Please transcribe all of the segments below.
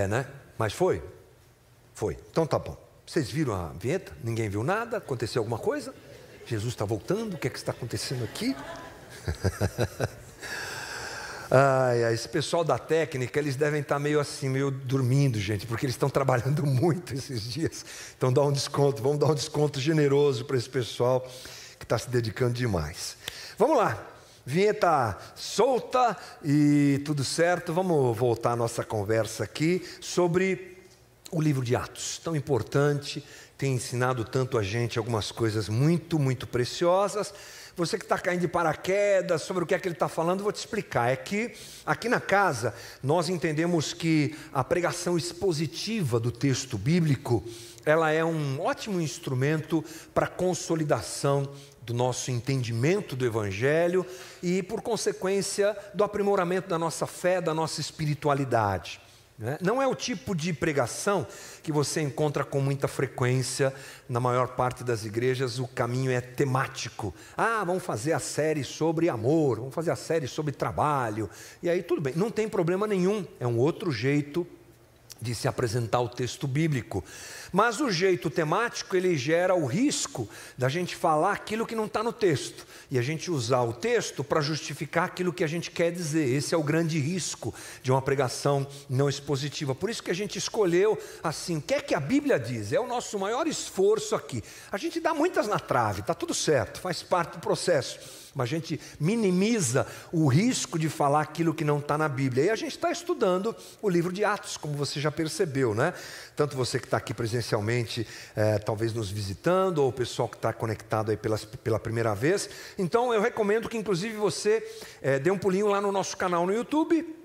É, né? Mas foi? Foi. Então tá bom. Vocês viram a vinheta? Ninguém viu nada? Aconteceu alguma coisa? Jesus está voltando? O que é que está acontecendo aqui? Ai, ai, esse pessoal da técnica, eles devem estar meio assim, meio dormindo, gente, porque eles estão trabalhando muito esses dias. Então dá um desconto, vamos dar um desconto generoso para esse pessoal que está se dedicando demais. Vamos lá, vinheta solta e tudo certo. Vamos voltar à nossa conversa aqui sobre o livro de Atos, tão importante, tem ensinado tanto a gente algumas coisas muito, muito preciosas. Você que está caindo de paraquedas sobre o que é que ele está falando, vou te explicar. É que aqui na casa nós entendemos que a pregação expositiva do texto bíblico ela é um ótimo instrumento para consolidação do nosso entendimento do Evangelho e, por consequência, do aprimoramento da nossa fé, da nossa espiritualidade. Né? Não é o tipo de pregação que você encontra com muita frequência na maior parte das igrejas. O caminho é temático. Ah, vamos fazer a série sobre amor, vamos fazer a série sobre trabalho. E aí tudo bem, não tem problema nenhum. É um outro jeito de se apresentar o texto bíblico. Mas o jeito temático, ele gera o risco da gente falar aquilo que não está no texto e a gente usar o texto para justificar aquilo que a gente quer dizer. Esse é o grande risco de uma pregação não expositiva. Por isso que a gente escolheu assim, o que é que a Bíblia diz? É o nosso maior esforço aqui. A gente dá muitas na trave, está tudo certo, faz parte do processo mas a gente minimiza o risco de falar aquilo que não está na Bíblia. E a gente está estudando o livro de Atos, como você já percebeu, né? Tanto você que está aqui presencialmente, é, talvez nos visitando, ou o pessoal que está conectado aí pela, pela primeira vez. Então eu recomendo que, inclusive, você é, dê um pulinho lá no nosso canal no YouTube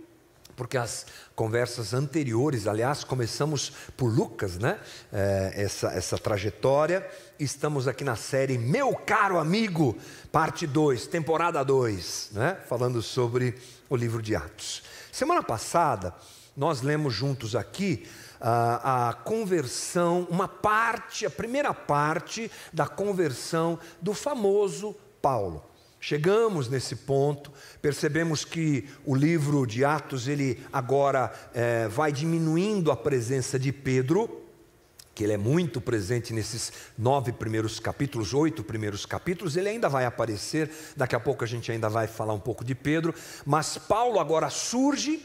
porque as conversas anteriores, aliás, começamos por Lucas, né? É, essa, essa trajetória. Estamos aqui na série Meu Caro Amigo, parte 2, temporada 2, né? Falando sobre o livro de Atos. Semana passada, nós lemos juntos aqui a, conversão, uma parte, a primeira parte da conversão do famoso Paulo. Chegamos nesse ponto, percebemos que o livro de Atos ele agora é, vai diminuindo a presença de Pedro, que ele é muito presente nesses nove primeiros capítulos, oito primeiros capítulos, ele ainda vai aparecer, daqui a pouco a gente ainda vai falar um pouco de Pedro, mas Paulo agora surge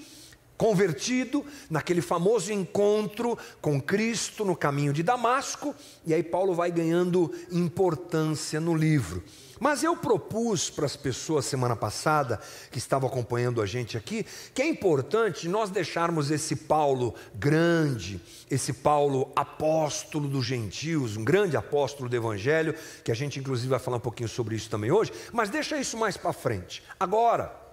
convertido naquele famoso encontro com Cristo no caminho de Damasco, e aí Paulo vai ganhando importância no livro. Mas eu propus para as pessoas semana passada, que estavam acompanhando a gente aqui, que é importante nós deixarmos esse Paulo grande, esse Paulo apóstolo dos gentios, um grande apóstolo do evangelho, que a gente inclusive vai falar um pouquinho sobre isso também hoje, mas deixa isso mais para frente. Agora,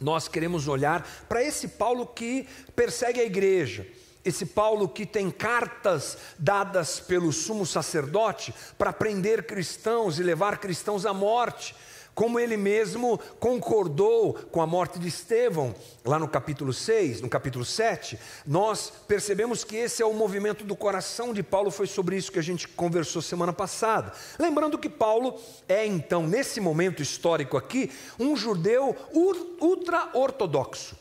nós queremos olhar para esse Paulo que persegue a igreja esse Paulo que tem cartas dadas pelo sumo sacerdote para prender cristãos e levar cristãos à morte, como ele mesmo concordou com a morte de Estevão, lá no capítulo 6, no capítulo 7, nós percebemos que esse é o movimento do coração de Paulo, foi sobre isso que a gente conversou semana passada. Lembrando que Paulo é, então, nesse momento histórico aqui, um judeu ultra-ortodoxo.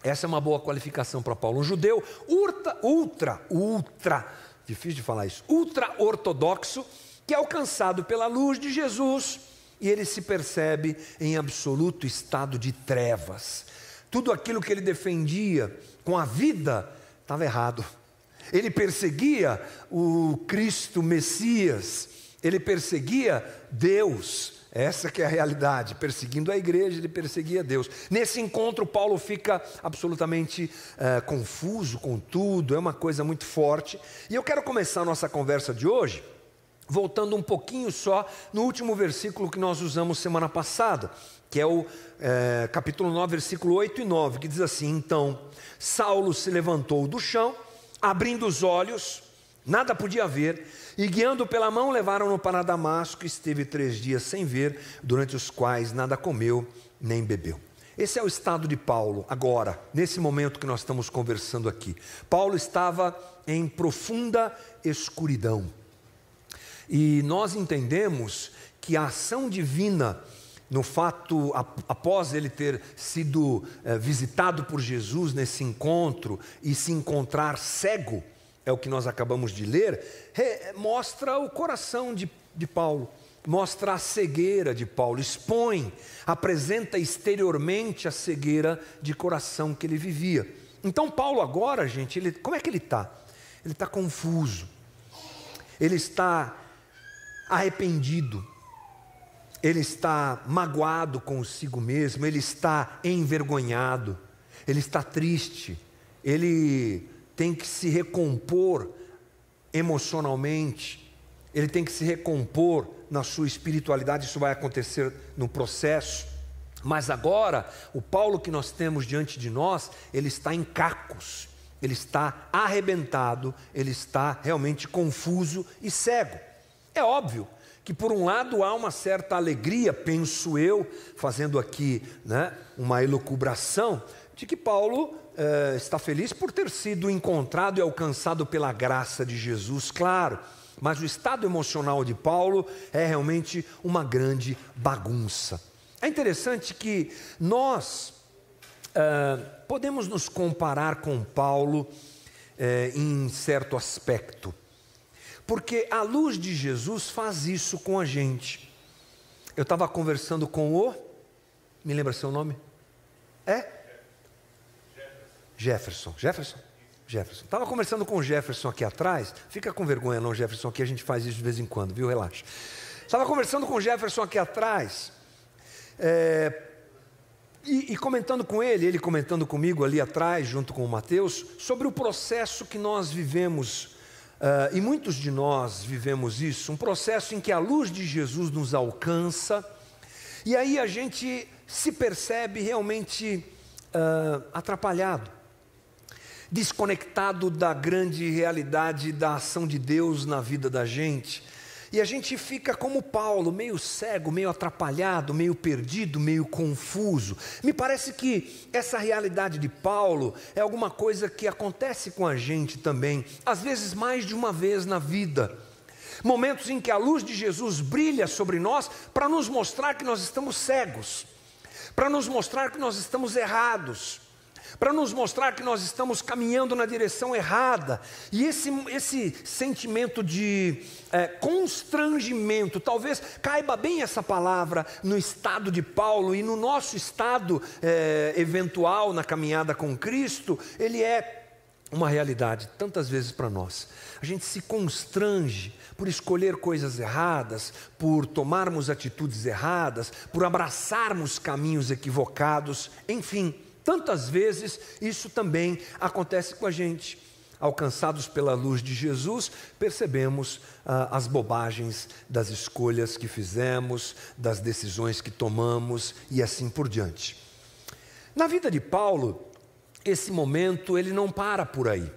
Essa é uma boa qualificação para Paulo. Um judeu ultra, ultra, ultra, difícil de falar isso, ultra ortodoxo, que é alcançado pela luz de Jesus e ele se percebe em absoluto estado de trevas. Tudo aquilo que ele defendia com a vida estava errado. Ele perseguia o Cristo Messias, ele perseguia Deus, essa que é a realidade. Perseguindo a igreja, ele perseguia Deus. Nesse encontro, Paulo fica absolutamente uh, confuso com tudo, é uma coisa muito forte. E eu quero começar a nossa conversa de hoje voltando um pouquinho só no último versículo que nós usamos semana passada, que é o é, capítulo 9, versículo 8 e 9, que diz assim: Então Saulo se levantou do chão, abrindo os olhos, nada podia ver e guiando pela mão, levaram-no para Damasco, e esteve três dias sem ver, durante os quais nada comeu nem bebeu. Esse é o estado de Paulo agora, nesse momento que nós estamos conversando aqui. Paulo estava em profunda escuridão. E nós entendemos que a ação divina no fato, após ele ter sido é, visitado por Jesus nesse encontro e se encontrar cego, é o que nós acabamos de ler, mostra o coração de, de Paulo, mostra a cegueira de Paulo, expõe, apresenta exteriormente a cegueira de coração que ele vivia. Então, Paulo, agora, gente, ele, como é que ele está? Ele está confuso, ele está arrependido, ele está magoado consigo mesmo, ele está envergonhado, ele está triste, ele tem que se recompor emocionalmente, ele tem que se recompor na sua espiritualidade, isso vai acontecer no processo. Mas agora, o Paulo que nós temos diante de nós, ele está em cacos, ele está arrebentado, ele está realmente confuso e cego. É óbvio que por um lado há uma certa alegria, penso eu, fazendo aqui né, uma elucubração, de que Paulo eh, está feliz por ter sido encontrado e alcançado pela graça de Jesus, claro, mas o estado emocional de Paulo é realmente uma grande bagunça. É interessante que nós eh, podemos nos comparar com Paulo eh, em certo aspecto. Porque a luz de Jesus faz isso com a gente. Eu estava conversando com o. Me lembra seu nome? É? Jefferson. Jefferson? Jefferson. Estava conversando com o Jefferson aqui atrás. Fica com vergonha, não, Jefferson, aqui a gente faz isso de vez em quando, viu? Relaxa. Estava conversando com o Jefferson aqui atrás. É, e, e, comentando com ele, ele comentando comigo ali atrás, junto com o Mateus, sobre o processo que nós vivemos Uh, e muitos de nós vivemos isso, um processo em que a luz de Jesus nos alcança, e aí a gente se percebe realmente uh, atrapalhado, desconectado da grande realidade da ação de Deus na vida da gente. E a gente fica como Paulo, meio cego, meio atrapalhado, meio perdido, meio confuso. Me parece que essa realidade de Paulo é alguma coisa que acontece com a gente também, às vezes mais de uma vez na vida. Momentos em que a luz de Jesus brilha sobre nós para nos mostrar que nós estamos cegos, para nos mostrar que nós estamos errados para nos mostrar que nós estamos caminhando na direção errada. E esse, esse sentimento de é, constrangimento, talvez caiba bem essa palavra no estado de Paulo e no nosso estado é, eventual na caminhada com Cristo, ele é uma realidade tantas vezes para nós. A gente se constrange por escolher coisas erradas, por tomarmos atitudes erradas, por abraçarmos caminhos equivocados, enfim. Tantas vezes isso também acontece com a gente. Alcançados pela luz de Jesus, percebemos ah, as bobagens das escolhas que fizemos, das decisões que tomamos e assim por diante. Na vida de Paulo, esse momento ele não para por aí.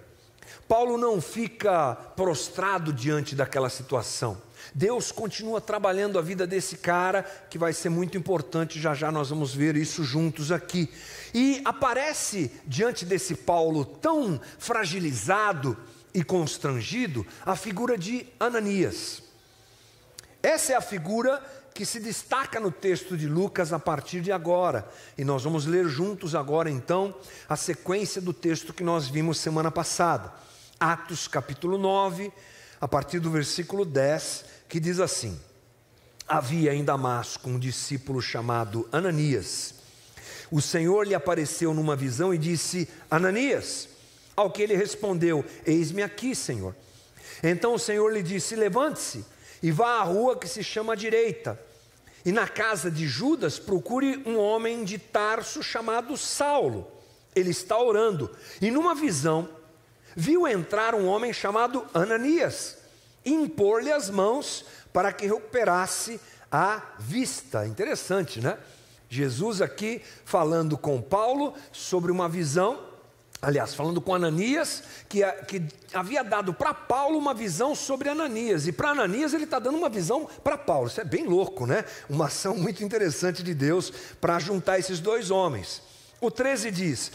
Paulo não fica prostrado diante daquela situação. Deus continua trabalhando a vida desse cara, que vai ser muito importante, já já nós vamos ver isso juntos aqui. E aparece diante desse Paulo tão fragilizado e constrangido a figura de Ananias. Essa é a figura que se destaca no texto de Lucas a partir de agora. E nós vamos ler juntos agora então a sequência do texto que nós vimos semana passada. Atos capítulo 9, a partir do versículo 10, que diz assim: Havia em Damasco um discípulo chamado Ananias o Senhor lhe apareceu numa visão e disse: Ananias. Ao que ele respondeu: Eis-me aqui, Senhor. Então o Senhor lhe disse: Levante-se e vá à rua que se chama Direita. E na casa de Judas procure um homem de Tarso chamado Saulo. Ele está orando. E numa visão, viu entrar um homem chamado Ananias impor-lhe as mãos para que recuperasse a vista. Interessante, né? Jesus aqui falando com Paulo sobre uma visão, aliás, falando com Ananias, que, que havia dado para Paulo uma visão sobre Ananias, e para Ananias ele está dando uma visão para Paulo. Isso é bem louco, né? Uma ação muito interessante de Deus para juntar esses dois homens. O 13 diz: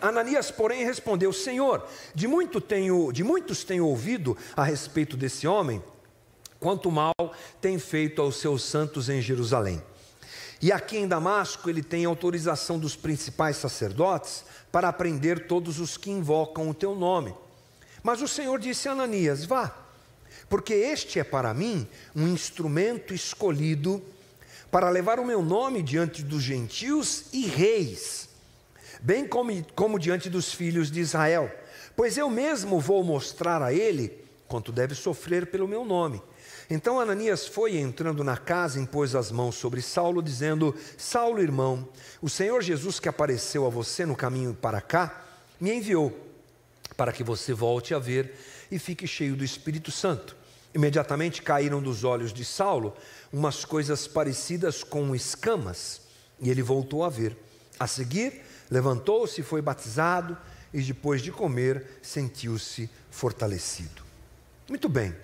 Ananias, porém, respondeu: Senhor, de, muito tenho, de muitos tenho ouvido a respeito desse homem, quanto mal tem feito aos seus santos em Jerusalém. E aqui em Damasco ele tem autorização dos principais sacerdotes para prender todos os que invocam o teu nome. Mas o Senhor disse a Ananias: Vá, porque este é para mim um instrumento escolhido para levar o meu nome diante dos gentios e reis, bem como, como diante dos filhos de Israel, pois eu mesmo vou mostrar a ele quanto deve sofrer pelo meu nome. Então Ananias foi entrando na casa, impôs as mãos sobre Saulo, dizendo: Saulo, irmão, o Senhor Jesus que apareceu a você no caminho para cá, me enviou para que você volte a ver e fique cheio do Espírito Santo. Imediatamente caíram dos olhos de Saulo umas coisas parecidas com escamas, e ele voltou a ver. A seguir, levantou-se foi batizado, e depois de comer, sentiu-se fortalecido. Muito bem.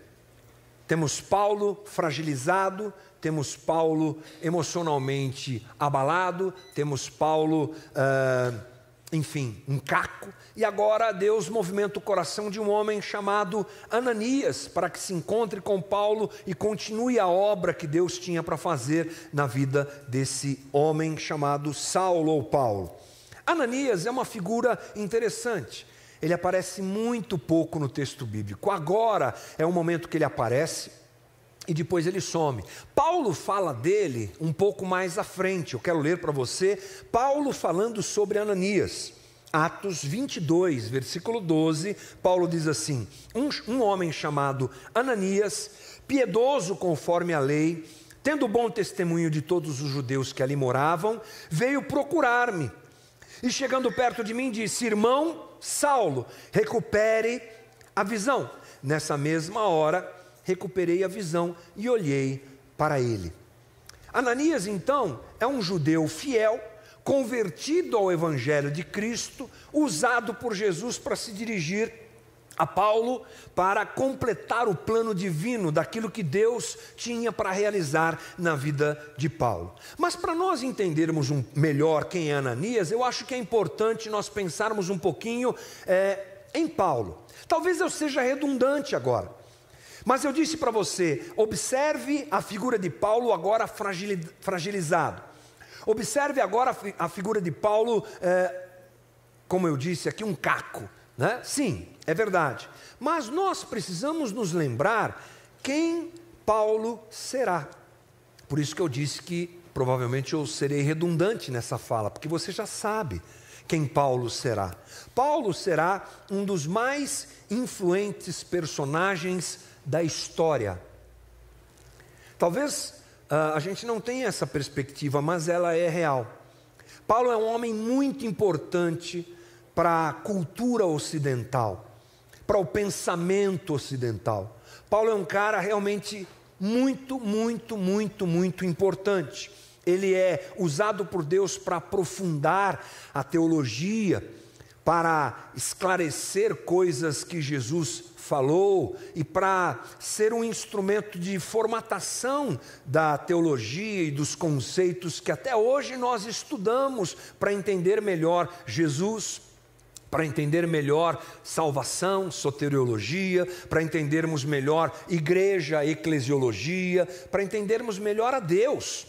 Temos Paulo fragilizado, temos Paulo emocionalmente abalado, temos Paulo, uh, enfim, um caco, e agora Deus movimenta o coração de um homem chamado Ananias para que se encontre com Paulo e continue a obra que Deus tinha para fazer na vida desse homem chamado Saulo ou Paulo. Ananias é uma figura interessante ele aparece muito pouco no texto bíblico. Agora é o momento que ele aparece e depois ele some. Paulo fala dele um pouco mais à frente. Eu quero ler para você Paulo falando sobre Ananias. Atos 22, versículo 12, Paulo diz assim: um, um homem chamado Ananias, piedoso conforme a lei, tendo bom testemunho de todos os judeus que ali moravam, veio procurar-me. E chegando perto de mim, disse: Irmão Saulo, recupere a visão. Nessa mesma hora, recuperei a visão e olhei para ele. Ananias, então, é um judeu fiel, convertido ao Evangelho de Cristo, usado por Jesus para se dirigir a Paulo para completar o plano divino daquilo que Deus tinha para realizar na vida de Paulo. Mas para nós entendermos um, melhor quem é Ananias, eu acho que é importante nós pensarmos um pouquinho é, em Paulo. Talvez eu seja redundante agora, mas eu disse para você: observe a figura de Paulo agora fragilizado. Observe agora a figura de Paulo, é, como eu disse aqui, um caco. Né? Sim, é verdade. Mas nós precisamos nos lembrar quem Paulo será. Por isso que eu disse que provavelmente eu serei redundante nessa fala, porque você já sabe quem Paulo será. Paulo será um dos mais influentes personagens da história. Talvez uh, a gente não tenha essa perspectiva, mas ela é real. Paulo é um homem muito importante para a cultura ocidental para o pensamento ocidental. Paulo é um cara realmente muito, muito, muito, muito importante. Ele é usado por Deus para aprofundar a teologia, para esclarecer coisas que Jesus falou e para ser um instrumento de formatação da teologia e dos conceitos que até hoje nós estudamos para entender melhor Jesus para entender melhor salvação, soteriologia, para entendermos melhor igreja, eclesiologia, para entendermos melhor a Deus.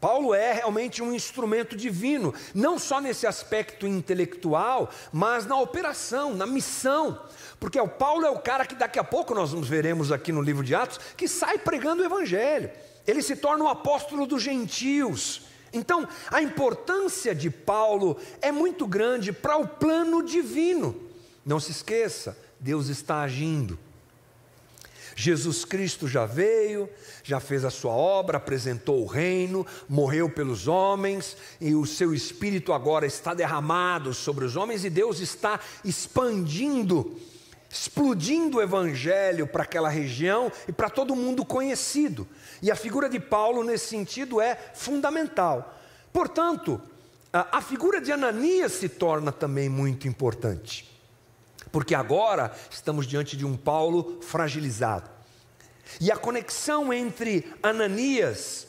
Paulo é realmente um instrumento divino, não só nesse aspecto intelectual, mas na operação, na missão. Porque o Paulo é o cara que daqui a pouco nós nos veremos aqui no livro de Atos, que sai pregando o evangelho. Ele se torna o apóstolo dos gentios. Então, a importância de Paulo é muito grande para o plano divino. Não se esqueça, Deus está agindo. Jesus Cristo já veio, já fez a sua obra, apresentou o reino, morreu pelos homens, e o seu espírito agora está derramado sobre os homens, e Deus está expandindo, explodindo o evangelho para aquela região e para todo mundo conhecido. E a figura de Paulo, nesse sentido, é fundamental. Portanto, a, a figura de Ananias se torna também muito importante, porque agora estamos diante de um Paulo fragilizado. E a conexão entre Ananias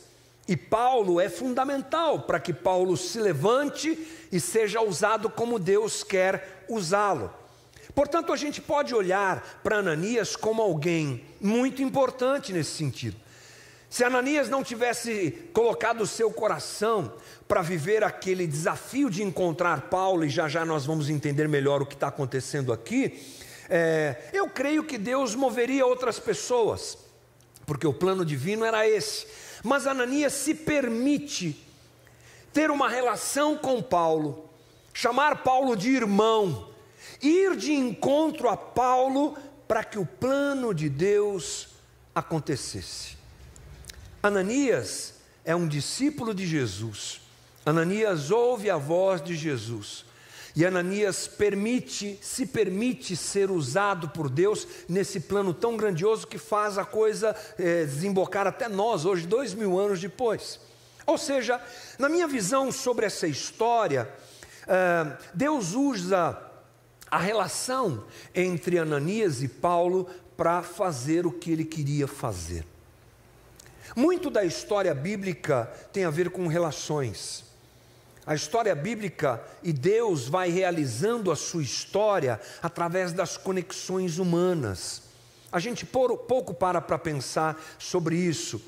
e Paulo é fundamental para que Paulo se levante e seja usado como Deus quer usá-lo. Portanto, a gente pode olhar para Ananias como alguém muito importante nesse sentido. Se Ananias não tivesse colocado o seu coração para viver aquele desafio de encontrar Paulo, e já já nós vamos entender melhor o que está acontecendo aqui, é, eu creio que Deus moveria outras pessoas, porque o plano divino era esse. Mas Ananias se permite ter uma relação com Paulo, chamar Paulo de irmão, ir de encontro a Paulo para que o plano de Deus acontecesse. Ananias é um discípulo de Jesus. Ananias ouve a voz de Jesus. E Ananias permite, se permite ser usado por Deus nesse plano tão grandioso que faz a coisa é, desembocar até nós, hoje, dois mil anos depois. Ou seja, na minha visão sobre essa história, é, Deus usa a relação entre Ananias e Paulo para fazer o que ele queria fazer. Muito da história bíblica tem a ver com relações. A história bíblica e Deus vai realizando a sua história através das conexões humanas. A gente pouco para para pensar sobre isso,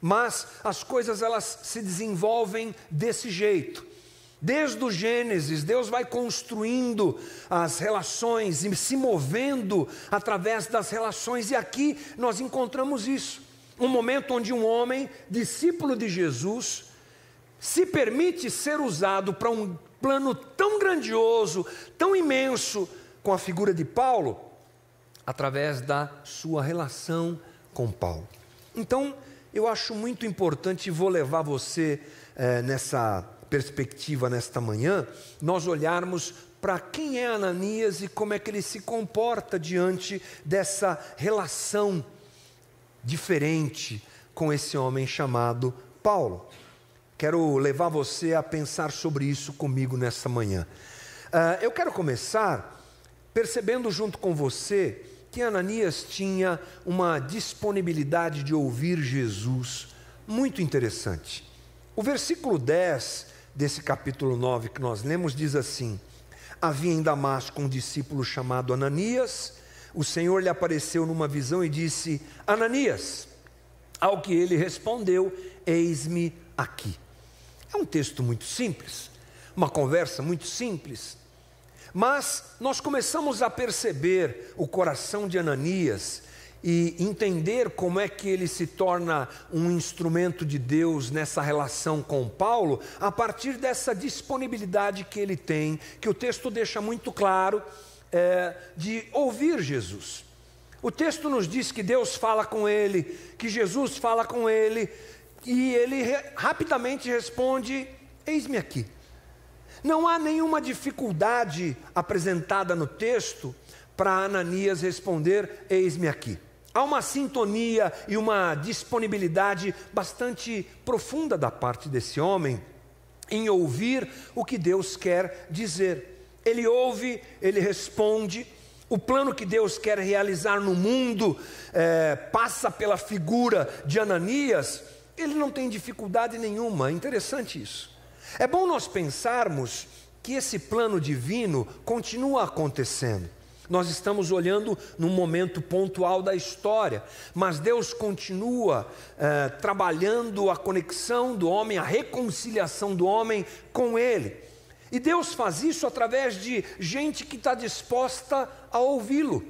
mas as coisas elas se desenvolvem desse jeito. Desde o Gênesis, Deus vai construindo as relações e se movendo através das relações, e aqui nós encontramos isso um momento onde um homem, discípulo de Jesus, se permite ser usado para um plano tão grandioso, tão imenso, com a figura de Paulo, através da sua relação com Paulo. Então, eu acho muito importante, e vou levar você é, nessa perspectiva nesta manhã, nós olharmos para quem é Ananias e como é que ele se comporta diante dessa relação diferente com esse homem chamado Paulo. Quero levar você a pensar sobre isso comigo nessa manhã. Uh, eu quero começar percebendo junto com você que Ananias tinha uma disponibilidade de ouvir Jesus muito interessante. O versículo 10 desse capítulo 9 que nós lemos diz assim: Havia em Damasco um discípulo chamado Ananias o Senhor lhe apareceu numa visão e disse: Ananias. Ao que ele respondeu: Eis-me aqui. É um texto muito simples, uma conversa muito simples. Mas nós começamos a perceber o coração de Ananias e entender como é que ele se torna um instrumento de Deus nessa relação com Paulo, a partir dessa disponibilidade que ele tem, que o texto deixa muito claro é, de ouvir Jesus. O texto nos diz que Deus fala com ele, que Jesus fala com ele, e ele re, rapidamente responde: Eis-me aqui. Não há nenhuma dificuldade apresentada no texto para Ananias responder: Eis-me aqui. Há uma sintonia e uma disponibilidade bastante profunda da parte desse homem em ouvir o que Deus quer dizer. Ele ouve, ele responde. O plano que Deus quer realizar no mundo é, passa pela figura de Ananias. Ele não tem dificuldade nenhuma. É interessante isso. É bom nós pensarmos que esse plano divino continua acontecendo. Nós estamos olhando num momento pontual da história, mas Deus continua é, trabalhando a conexão do homem, a reconciliação do homem com Ele. E Deus faz isso através de gente que está disposta a ouvi-lo.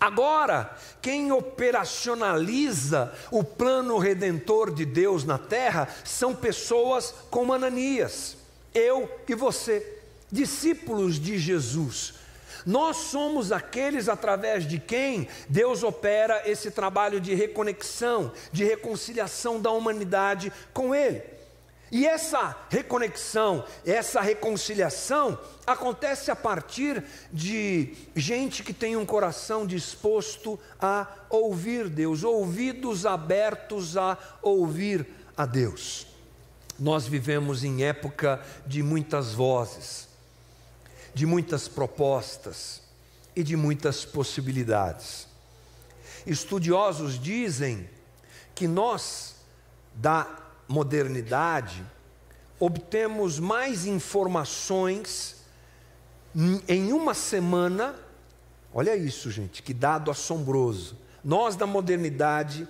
Agora, quem operacionaliza o plano redentor de Deus na terra são pessoas como Ananias, eu e você, discípulos de Jesus. Nós somos aqueles através de quem Deus opera esse trabalho de reconexão, de reconciliação da humanidade com Ele. E essa reconexão, essa reconciliação acontece a partir de gente que tem um coração disposto a ouvir Deus, ouvidos abertos a ouvir a Deus. Nós vivemos em época de muitas vozes, de muitas propostas e de muitas possibilidades. Estudiosos dizem que nós, da modernidade, obtemos mais informações em uma semana. Olha isso, gente, que dado assombroso. Nós da modernidade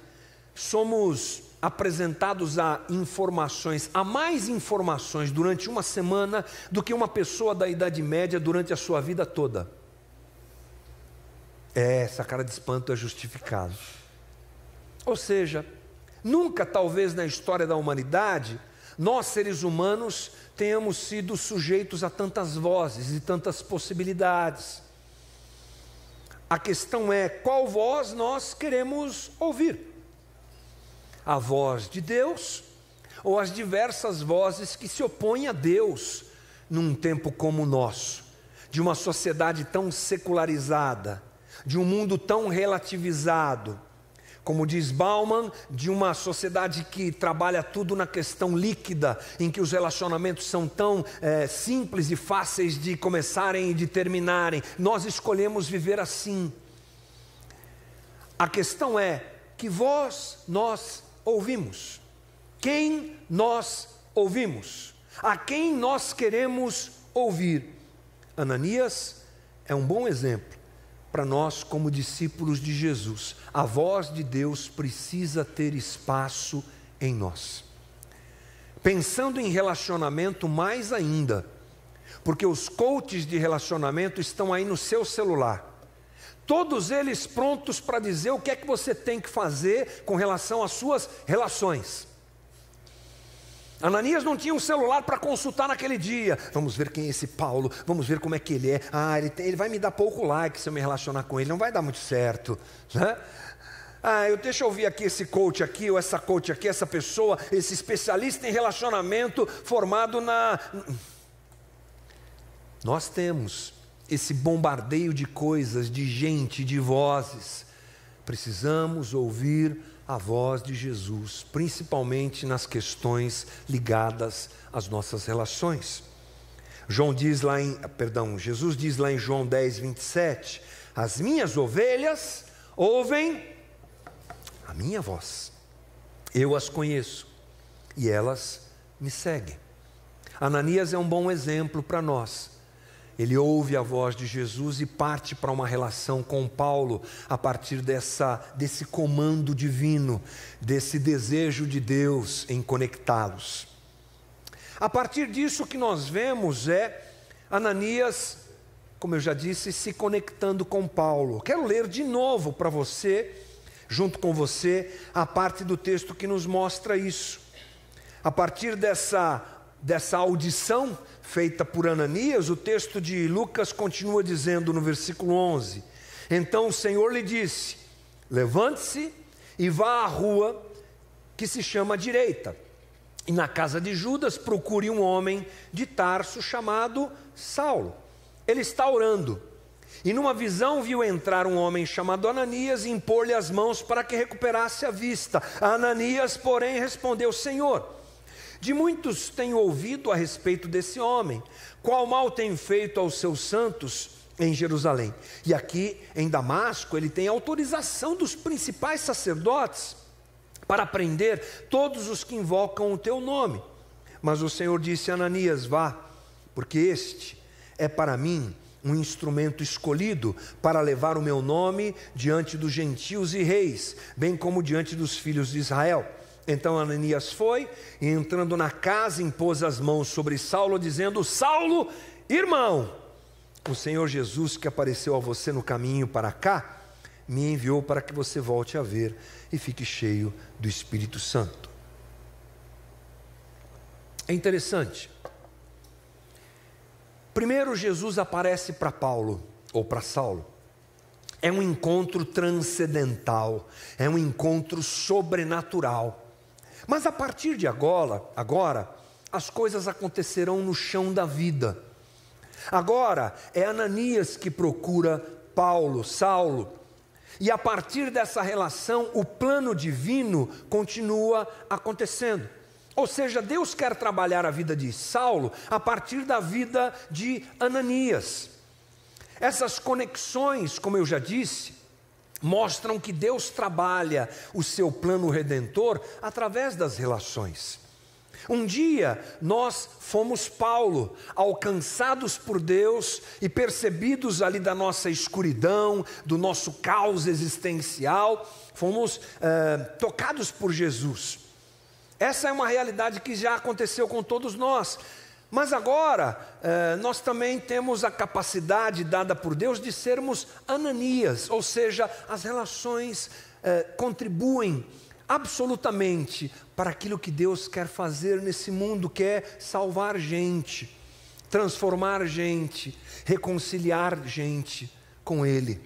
somos apresentados a informações, a mais informações durante uma semana do que uma pessoa da Idade Média durante a sua vida toda. É, essa cara de espanto é justificado. Ou seja, nunca talvez na história da humanidade, nós seres humanos tenhamos sido sujeitos a tantas vozes e tantas possibilidades. A questão é qual voz nós queremos ouvir a voz de Deus ou as diversas vozes que se opõem a Deus num tempo como o nosso, de uma sociedade tão secularizada, de um mundo tão relativizado, como diz Bauman, de uma sociedade que trabalha tudo na questão líquida, em que os relacionamentos são tão é, simples e fáceis de começarem e de terminarem. Nós escolhemos viver assim. A questão é que voz nós ouvimos? Quem nós ouvimos? A quem nós queremos ouvir? Ananias é um bom exemplo para nós, como discípulos de Jesus. A voz de Deus precisa ter espaço em nós. Pensando em relacionamento mais ainda, porque os coaches de relacionamento estão aí no seu celular todos eles prontos para dizer o que é que você tem que fazer com relação às suas relações. Ananias não tinha um celular para consultar naquele dia. Vamos ver quem é esse Paulo, vamos ver como é que ele é. Ah, ele, tem, ele vai me dar pouco like se eu me relacionar com ele, não vai dar muito certo. Né? Ah, eu deixa eu ouvir aqui esse coach aqui, ou essa coach aqui, essa pessoa, esse especialista em relacionamento formado na. Nós temos esse bombardeio de coisas, de gente, de vozes. Precisamos ouvir a voz de Jesus, principalmente nas questões ligadas às nossas relações. João diz lá em, perdão, Jesus diz lá em João 10, 27, as minhas ovelhas ouvem a minha voz. Eu as conheço e elas me seguem. Ananias é um bom exemplo para nós ele ouve a voz de Jesus e parte para uma relação com Paulo a partir dessa, desse comando divino, desse desejo de Deus em conectá-los. A partir disso, o que nós vemos é Ananias, como eu já disse, se conectando com Paulo. Quero ler de novo para você, junto com você, a parte do texto que nos mostra isso. A partir dessa, dessa audição, feita por Ananias, o texto de Lucas continua dizendo no versículo 11: Então o Senhor lhe disse: Levante-se e vá à rua que se chama direita. E na casa de Judas procure um homem de Tarso chamado Saulo. Ele está orando. E numa visão viu entrar um homem chamado Ananias e impor-lhe as mãos para que recuperasse a vista. Ananias, porém, respondeu: Senhor, de muitos tenho ouvido a respeito desse homem, qual mal tem feito aos seus santos em Jerusalém. E aqui em Damasco, ele tem autorização dos principais sacerdotes para prender todos os que invocam o teu nome. Mas o Senhor disse a Ananias: Vá, porque este é para mim um instrumento escolhido para levar o meu nome diante dos gentios e reis, bem como diante dos filhos de Israel. Então Ananias foi e entrando na casa impôs as mãos sobre Saulo, dizendo: Saulo, irmão, o Senhor Jesus que apareceu a você no caminho para cá, me enviou para que você volte a ver e fique cheio do Espírito Santo. É interessante. Primeiro, Jesus aparece para Paulo, ou para Saulo. É um encontro transcendental, é um encontro sobrenatural. Mas a partir de agora, agora, as coisas acontecerão no chão da vida. Agora é Ananias que procura Paulo, Saulo. E a partir dessa relação, o plano divino continua acontecendo. Ou seja, Deus quer trabalhar a vida de Saulo a partir da vida de Ananias. Essas conexões, como eu já disse, mostram que Deus trabalha o seu plano redentor através das relações. Um dia nós fomos Paulo, alcançados por Deus e percebidos ali da nossa escuridão, do nosso caos existencial, fomos eh, tocados por Jesus. Essa é uma realidade que já aconteceu com todos nós. Mas agora, eh, nós também temos a capacidade dada por Deus de sermos Ananias, ou seja, as relações eh, contribuem absolutamente para aquilo que Deus quer fazer nesse mundo, que é salvar gente, transformar gente, reconciliar gente com Ele.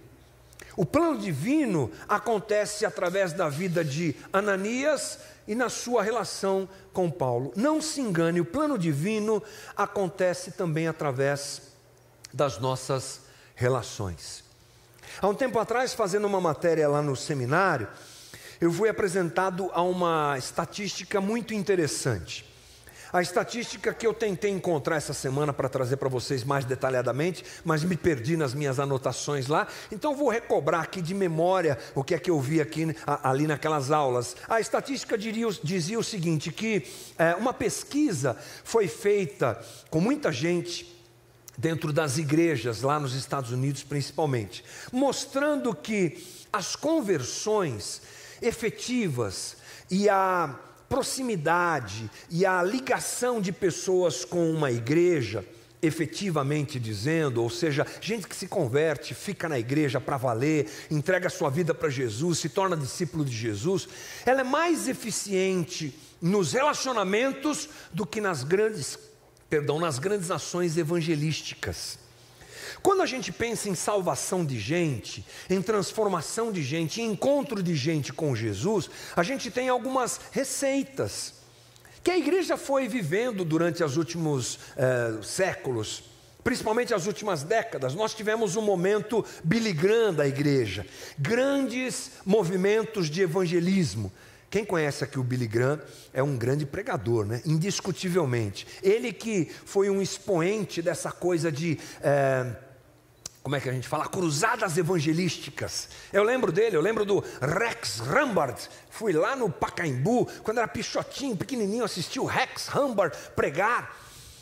O plano divino acontece através da vida de Ananias e na sua relação com Paulo. Não se engane, o plano divino acontece também através das nossas relações. Há um tempo atrás, fazendo uma matéria lá no seminário, eu fui apresentado a uma estatística muito interessante. A estatística que eu tentei encontrar essa semana para trazer para vocês mais detalhadamente, mas me perdi nas minhas anotações lá, então vou recobrar aqui de memória o que é que eu vi aqui ali naquelas aulas. A estatística diria, dizia o seguinte: que é, uma pesquisa foi feita com muita gente dentro das igrejas, lá nos Estados Unidos principalmente, mostrando que as conversões efetivas e a proximidade e a ligação de pessoas com uma igreja, efetivamente dizendo, ou seja, gente que se converte, fica na igreja para valer, entrega sua vida para Jesus, se torna discípulo de Jesus, ela é mais eficiente nos relacionamentos do que nas grandes, perdão, nas grandes ações evangelísticas. Quando a gente pensa em salvação de gente, em transformação de gente, em encontro de gente com Jesus, a gente tem algumas receitas que a igreja foi vivendo durante os últimos eh, séculos, principalmente as últimas décadas. Nós tivemos um momento Billy Graham da igreja, grandes movimentos de evangelismo. Quem conhece aqui o Billy Graham é um grande pregador, né? indiscutivelmente. Ele que foi um expoente dessa coisa de. Eh, como é que a gente fala? Cruzadas evangelísticas. Eu lembro dele, eu lembro do Rex Rambart. Fui lá no Pacaembu, quando era pichotinho, pequenininho, assisti o Rex Rambart pregar.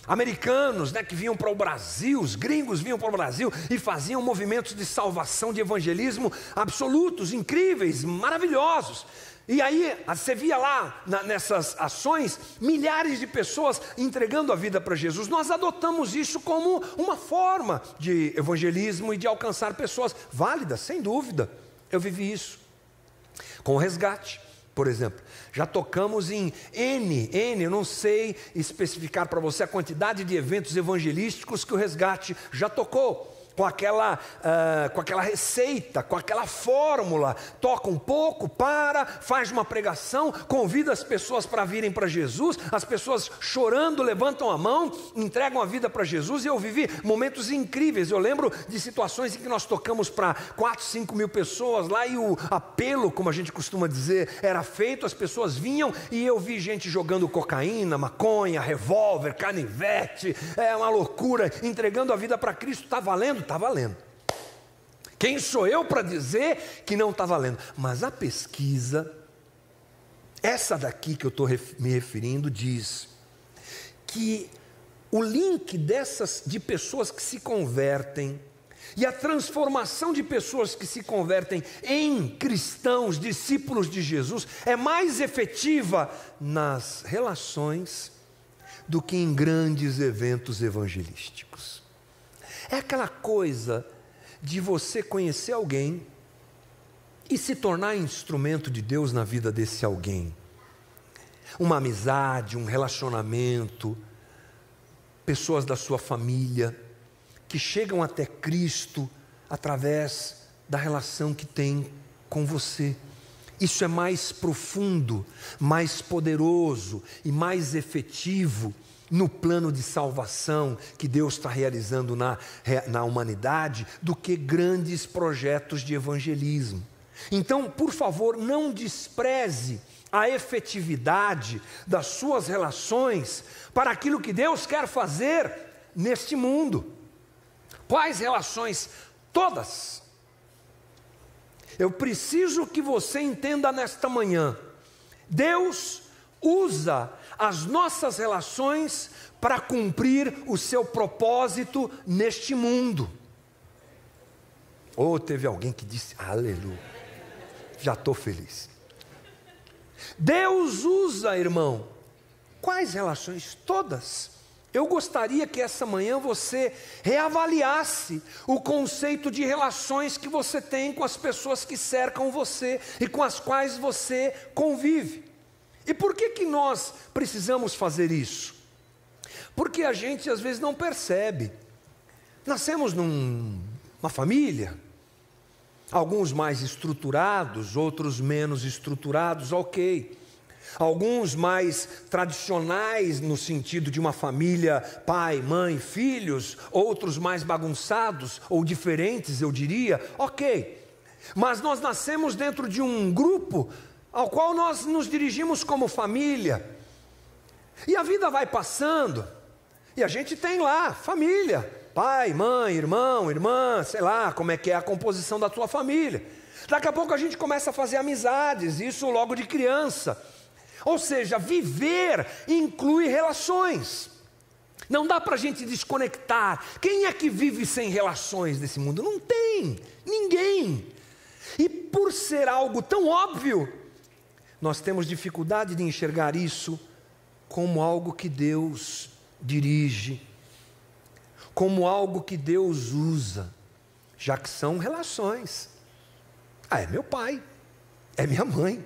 Americanos né, que vinham para o Brasil, os gringos vinham para o Brasil e faziam movimentos de salvação, de evangelismo absolutos, incríveis, maravilhosos. E aí você via lá na, nessas ações milhares de pessoas entregando a vida para Jesus. Nós adotamos isso como uma forma de evangelismo e de alcançar pessoas válidas, sem dúvida. Eu vivi isso com o resgate, por exemplo. Já tocamos em N, N, eu não sei especificar para você a quantidade de eventos evangelísticos que o resgate já tocou com aquela, uh, com aquela receita, com aquela fórmula. Toca um pouco, para, faz uma pregação, convida as pessoas para virem para Jesus. As pessoas chorando levantam a mão, entregam a vida para Jesus. E eu vivi momentos incríveis. Eu lembro de situações em que nós tocamos para 4, 5 mil pessoas lá e o apelo, como a gente costuma dizer, era feito. As pessoas vinham e eu vi gente jogando cocaína, maconha, revólver, canivete. É uma loucura, entregando a vida para Cristo. Está valendo? Está valendo. Quem sou eu para dizer que não está valendo? Mas a pesquisa, essa daqui que eu estou me referindo, diz que o link dessas de pessoas que se convertem e a transformação de pessoas que se convertem em cristãos, discípulos de Jesus, é mais efetiva nas relações do que em grandes eventos evangelísticos. É aquela coisa de você conhecer alguém e se tornar instrumento de Deus na vida desse alguém. Uma amizade, um relacionamento, pessoas da sua família que chegam até Cristo através da relação que tem com você. Isso é mais profundo, mais poderoso e mais efetivo no plano de salvação que Deus está realizando na, na humanidade do que grandes projetos de evangelismo. Então, por favor, não despreze a efetividade das suas relações para aquilo que Deus quer fazer neste mundo. Quais relações? Todas. Eu preciso que você entenda nesta manhã: Deus usa as nossas relações para cumprir o seu propósito neste mundo. Ou oh, teve alguém que disse, aleluia, já estou feliz. Deus usa, irmão, quais relações? Todas. Eu gostaria que essa manhã você reavaliasse o conceito de relações que você tem com as pessoas que cercam você e com as quais você convive. E por que, que nós precisamos fazer isso? Porque a gente às vezes não percebe. Nascemos numa num, família, alguns mais estruturados, outros menos estruturados, ok. Alguns mais tradicionais, no sentido de uma família, pai, mãe, filhos, outros mais bagunçados ou diferentes, eu diria, ok. Mas nós nascemos dentro de um grupo ao qual nós nos dirigimos como família. E a vida vai passando, e a gente tem lá família, pai, mãe, irmão, irmã, sei lá, como é que é a composição da tua família. Daqui a pouco a gente começa a fazer amizades, isso logo de criança. Ou seja, viver inclui relações. Não dá para a gente desconectar. Quem é que vive sem relações nesse mundo? Não tem, ninguém. E por ser algo tão óbvio, nós temos dificuldade de enxergar isso como algo que Deus dirige, como algo que Deus usa, já que são relações. Ah, é meu pai, é minha mãe,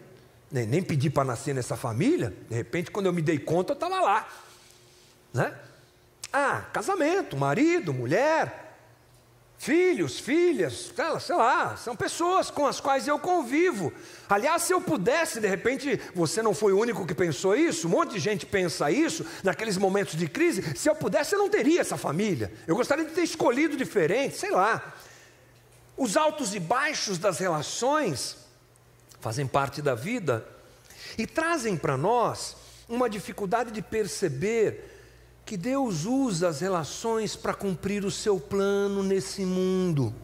nem, nem pedi para nascer nessa família, de repente, quando eu me dei conta, eu estava lá. Né? Ah, casamento, marido, mulher, filhos, filhas, sei lá, são pessoas com as quais eu convivo. Aliás, se eu pudesse, de repente, você não foi o único que pensou isso, um monte de gente pensa isso, naqueles momentos de crise, se eu pudesse, eu não teria essa família. Eu gostaria de ter escolhido diferente, sei lá. Os altos e baixos das relações fazem parte da vida e trazem para nós uma dificuldade de perceber que Deus usa as relações para cumprir o seu plano nesse mundo.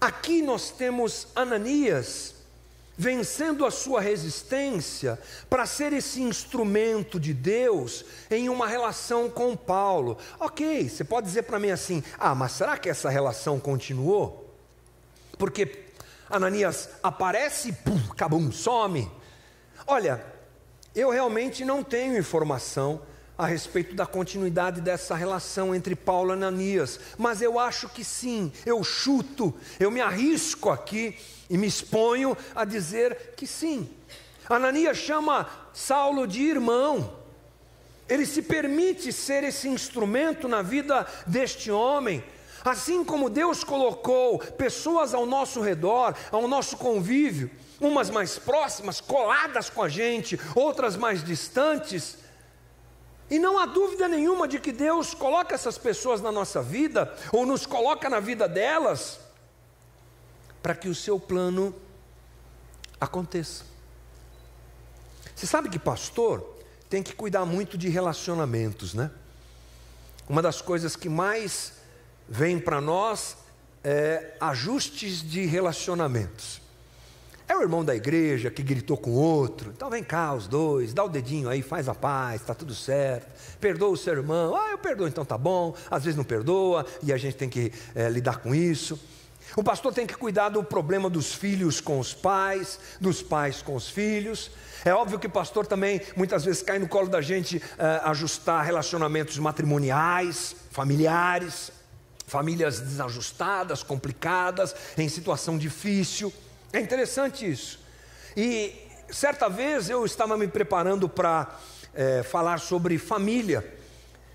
Aqui nós temos Ananias vencendo a sua resistência para ser esse instrumento de Deus em uma relação com Paulo. Ok, você pode dizer para mim assim: ah, mas será que essa relação continuou? Porque Ananias aparece e pum, acabum, some. Olha, eu realmente não tenho informação a respeito da continuidade dessa relação entre Paulo e Ananias, mas eu acho que sim, eu chuto, eu me arrisco aqui e me exponho a dizer que sim. Ananias chama Saulo de irmão, ele se permite ser esse instrumento na vida deste homem, Assim como Deus colocou pessoas ao nosso redor, ao nosso convívio, umas mais próximas, coladas com a gente, outras mais distantes, e não há dúvida nenhuma de que Deus coloca essas pessoas na nossa vida, ou nos coloca na vida delas, para que o seu plano aconteça. Você sabe que pastor tem que cuidar muito de relacionamentos, né? Uma das coisas que mais vem para nós é, ajustes de relacionamentos. É o irmão da igreja que gritou com outro, então vem cá os dois, dá o dedinho aí, faz a paz, está tudo certo, perdoa o seu irmão, ah, eu perdoo, então tá bom, às vezes não perdoa, e a gente tem que é, lidar com isso. O pastor tem que cuidar do problema dos filhos com os pais, dos pais com os filhos. É óbvio que o pastor também muitas vezes cai no colo da gente é, ajustar relacionamentos matrimoniais, familiares famílias desajustadas, complicadas, em situação difícil. É interessante isso. E certa vez eu estava me preparando para é, falar sobre família,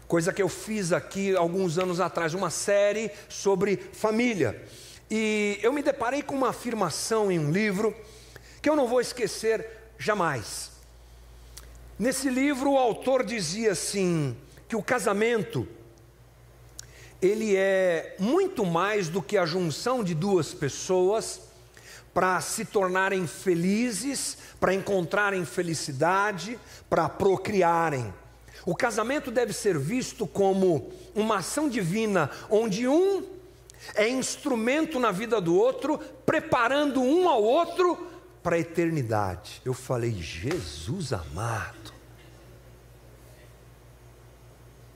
coisa que eu fiz aqui alguns anos atrás, uma série sobre família. E eu me deparei com uma afirmação em um livro que eu não vou esquecer jamais. Nesse livro, o autor dizia assim: que o casamento ele é muito mais do que a junção de duas pessoas para se tornarem felizes, para encontrarem felicidade, para procriarem. O casamento deve ser visto como uma ação divina, onde um é instrumento na vida do outro, preparando um ao outro para a eternidade. Eu falei, Jesus amado.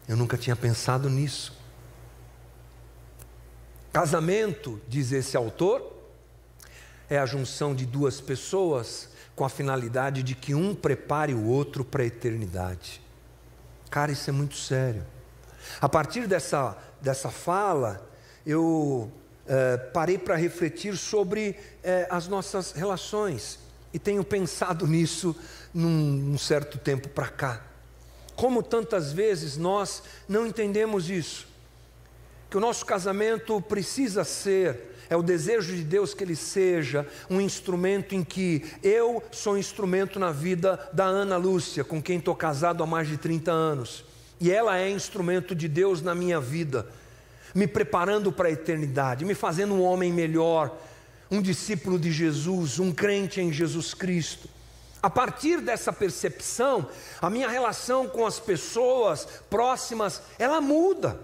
Eu nunca tinha pensado nisso. Casamento, diz esse autor, é a junção de duas pessoas com a finalidade de que um prepare o outro para a eternidade. Cara, isso é muito sério. A partir dessa, dessa fala, eu é, parei para refletir sobre é, as nossas relações e tenho pensado nisso num, num certo tempo para cá. Como tantas vezes nós não entendemos isso, que o nosso casamento precisa ser é o desejo de Deus que ele seja um instrumento em que eu sou instrumento na vida da Ana Lúcia, com quem estou casado há mais de 30 anos. E ela é instrumento de Deus na minha vida me preparando para a eternidade, me fazendo um homem melhor, um discípulo de Jesus, um crente em Jesus Cristo. A partir dessa percepção, a minha relação com as pessoas próximas, ela muda.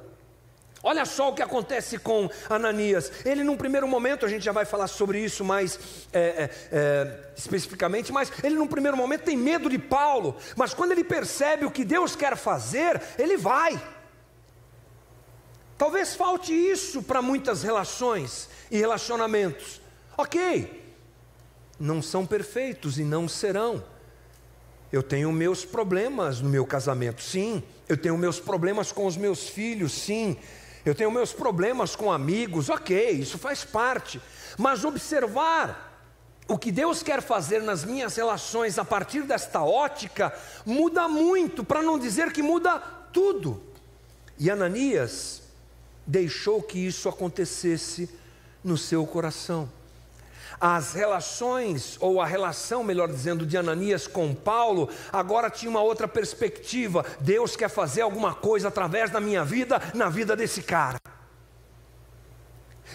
Olha só o que acontece com Ananias. Ele, num primeiro momento, a gente já vai falar sobre isso mais é, é, é, especificamente, mas ele, num primeiro momento, tem medo de Paulo. Mas quando ele percebe o que Deus quer fazer, ele vai. Talvez falte isso para muitas relações e relacionamentos. Ok, não são perfeitos e não serão. Eu tenho meus problemas no meu casamento, sim. Eu tenho meus problemas com os meus filhos, sim. Eu tenho meus problemas com amigos, ok, isso faz parte. Mas observar o que Deus quer fazer nas minhas relações a partir desta ótica muda muito, para não dizer que muda tudo. E Ananias deixou que isso acontecesse no seu coração. As relações, ou a relação, melhor dizendo, de Ananias com Paulo, agora tinha uma outra perspectiva. Deus quer fazer alguma coisa através da minha vida, na vida desse cara.